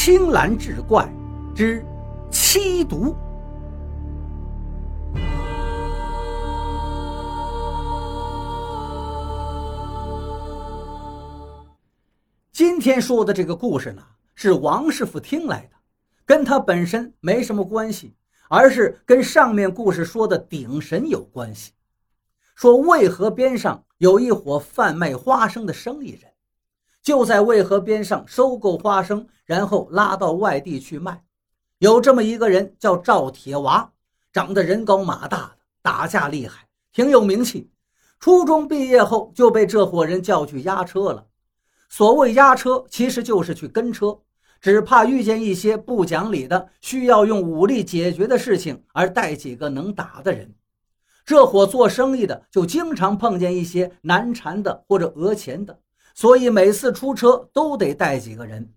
青蓝志怪之七毒。今天说的这个故事呢，是王师傅听来的，跟他本身没什么关系，而是跟上面故事说的顶神有关系。说渭河边上有一伙贩卖花生的生意人，就在渭河边上收购花生，然后拉到外地去卖。有这么一个人叫赵铁娃，长得人高马大的，打架厉害，挺有名气。初中毕业后就被这伙人叫去押车了。所谓押车，其实就是去跟车，只怕遇见一些不讲理的、需要用武力解决的事情，而带几个能打的人。这伙做生意的就经常碰见一些难缠的或者讹钱的，所以每次出车都得带几个人。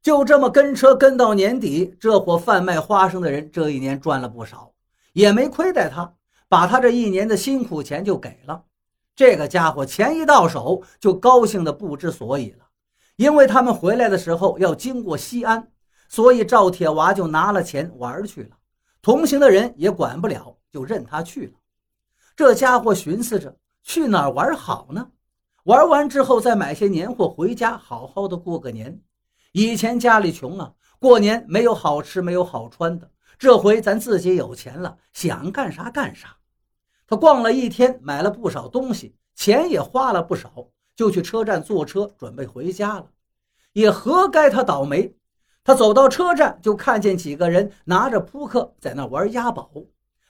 就这么跟车跟到年底，这伙贩卖花生的人这一年赚了不少，也没亏待他，把他这一年的辛苦钱就给了。这个家伙钱一到手就高兴的不知所以了，因为他们回来的时候要经过西安，所以赵铁娃就拿了钱玩去了。同行的人也管不了，就任他去了。这家伙寻思着去哪儿玩好呢？玩完之后再买些年货回家，好好的过个年。以前家里穷啊，过年没有好吃，没有好穿的。这回咱自己有钱了，想干啥干啥。他逛了一天，买了不少东西，钱也花了不少，就去车站坐车准备回家了。也活该他倒霉。他走到车站，就看见几个人拿着扑克在那玩押宝。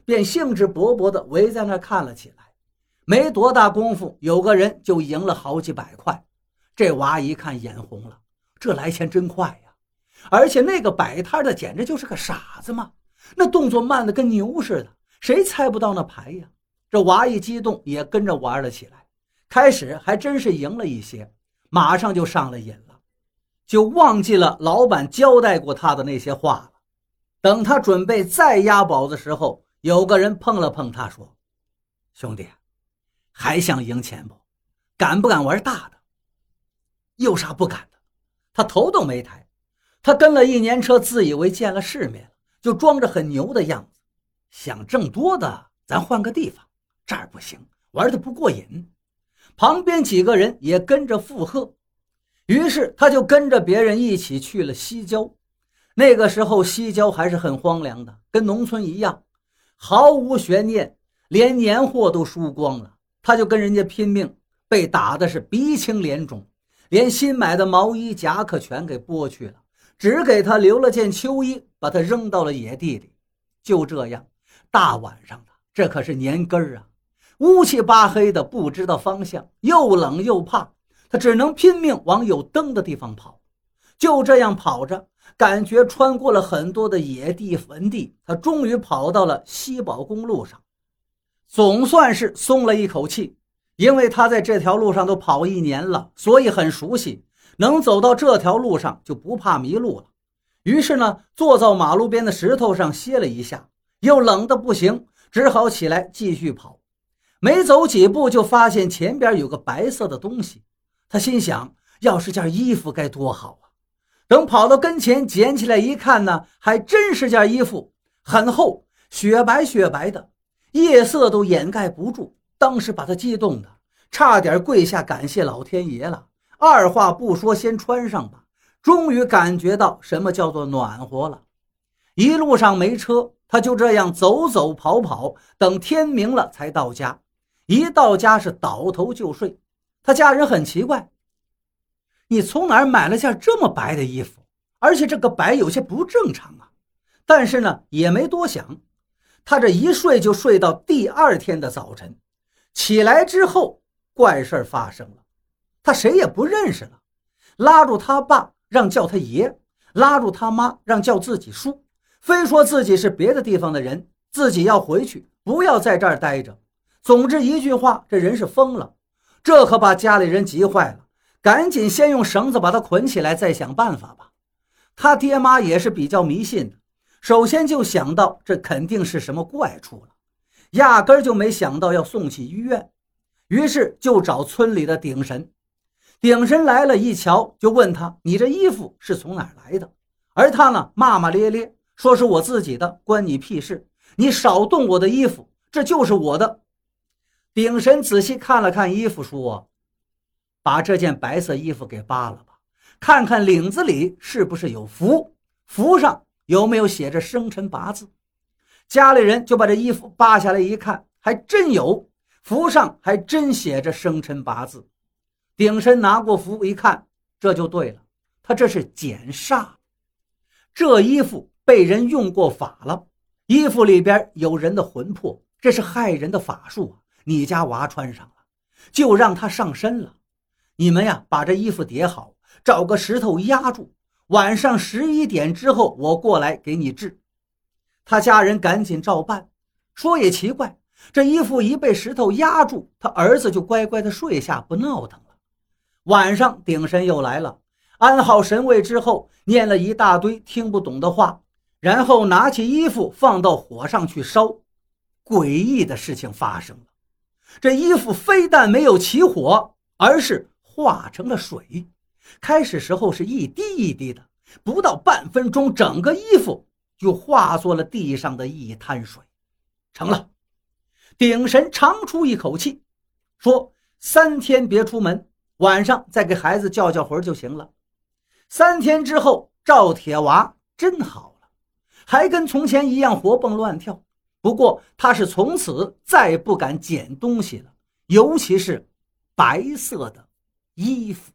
便兴致勃勃地围在那看了起来，没多大功夫，有个人就赢了好几百块。这娃一看眼红了，这来钱真快呀！而且那个摆摊的简直就是个傻子嘛，那动作慢的跟牛似的，谁猜不到那牌呀？这娃一激动，也跟着玩了起来。开始还真是赢了一些，马上就上了瘾了，就忘记了老板交代过他的那些话了。等他准备再押宝的时候，有个人碰了碰他，说：“兄弟，还想赢钱不？敢不敢玩大的？有啥不敢的？”他头都没抬，他跟了一年车，自以为见了世面了，就装着很牛的样子。想挣多的，咱换个地方，这儿不行，玩的不过瘾。旁边几个人也跟着附和，于是他就跟着别人一起去了西郊。那个时候西郊还是很荒凉的，跟农村一样。毫无悬念，连年货都输光了，他就跟人家拼命，被打的是鼻青脸肿，连新买的毛衣夹克全给剥去了，只给他留了件秋衣，把他扔到了野地里。就这样，大晚上的，这可是年根儿啊，乌漆巴黑的，不知道方向，又冷又怕，他只能拼命往有灯的地方跑。就这样跑着。感觉穿过了很多的野地坟地，他终于跑到了西宝公路上，总算是松了一口气。因为他在这条路上都跑一年了，所以很熟悉，能走到这条路上就不怕迷路了。于是呢，坐在马路边的石头上歇了一下，又冷的不行，只好起来继续跑。没走几步，就发现前边有个白色的东西，他心想：要是件衣服该多好啊！等跑到跟前，捡起来一看呢，还真是件衣服，很厚，雪白雪白的，夜色都掩盖不住。当时把他激动的，差点跪下感谢老天爷了。二话不说，先穿上吧。终于感觉到什么叫做暖和了。一路上没车，他就这样走走跑跑，等天明了才到家。一到家是倒头就睡。他家人很奇怪。你从哪儿买了件这么白的衣服？而且这个白有些不正常啊！但是呢，也没多想，他这一睡就睡到第二天的早晨。起来之后，怪事发生了，他谁也不认识了。拉住他爸让叫他爷，拉住他妈让叫自己叔，非说自己是别的地方的人，自己要回去，不要在这儿待着。总之一句话，这人是疯了。这可把家里人急坏了。赶紧先用绳子把他捆起来，再想办法吧。他爹妈也是比较迷信的，首先就想到这肯定是什么怪处了，压根就没想到要送去医院。于是就找村里的顶神。顶神来了一瞧，就问他：“你这衣服是从哪儿来的？”而他呢，骂骂咧咧，说是我自己的，关你屁事！你少动我的衣服，这就是我的。鼎神仔细看了看衣服，说：“把这件白色衣服给扒了吧，看看领子里是不是有符，符上有没有写着生辰八字。”家里人就把这衣服扒下来一看，还真有，符上还真写着生辰八字。鼎身拿过符一看，这就对了，他这是减煞。这衣服被人用过法了，衣服里边有人的魂魄，这是害人的法术啊！你家娃穿上了，就让他上身了。你们呀，把这衣服叠好，找个石头压住，晚上十一点之后我过来给你治。他家人赶紧照办。说也奇怪，这衣服一被石头压住，他儿子就乖乖的睡下，不闹腾了。晚上顶神又来了。安好神位之后，念了一大堆听不懂的话，然后拿起衣服放到火上去烧。诡异的事情发生了，这衣服非但没有起火，而是化成了水。开始时候是一滴一滴的，不到半分钟，整个衣服就化作了地上的一滩水。成了，顶神长出一口气，说：“三天别出门，晚上再给孩子叫叫魂就行了。”三天之后，赵铁娃真好了，还跟从前一样活蹦乱跳。不过他是从此再不敢捡东西了，尤其是白色的衣服。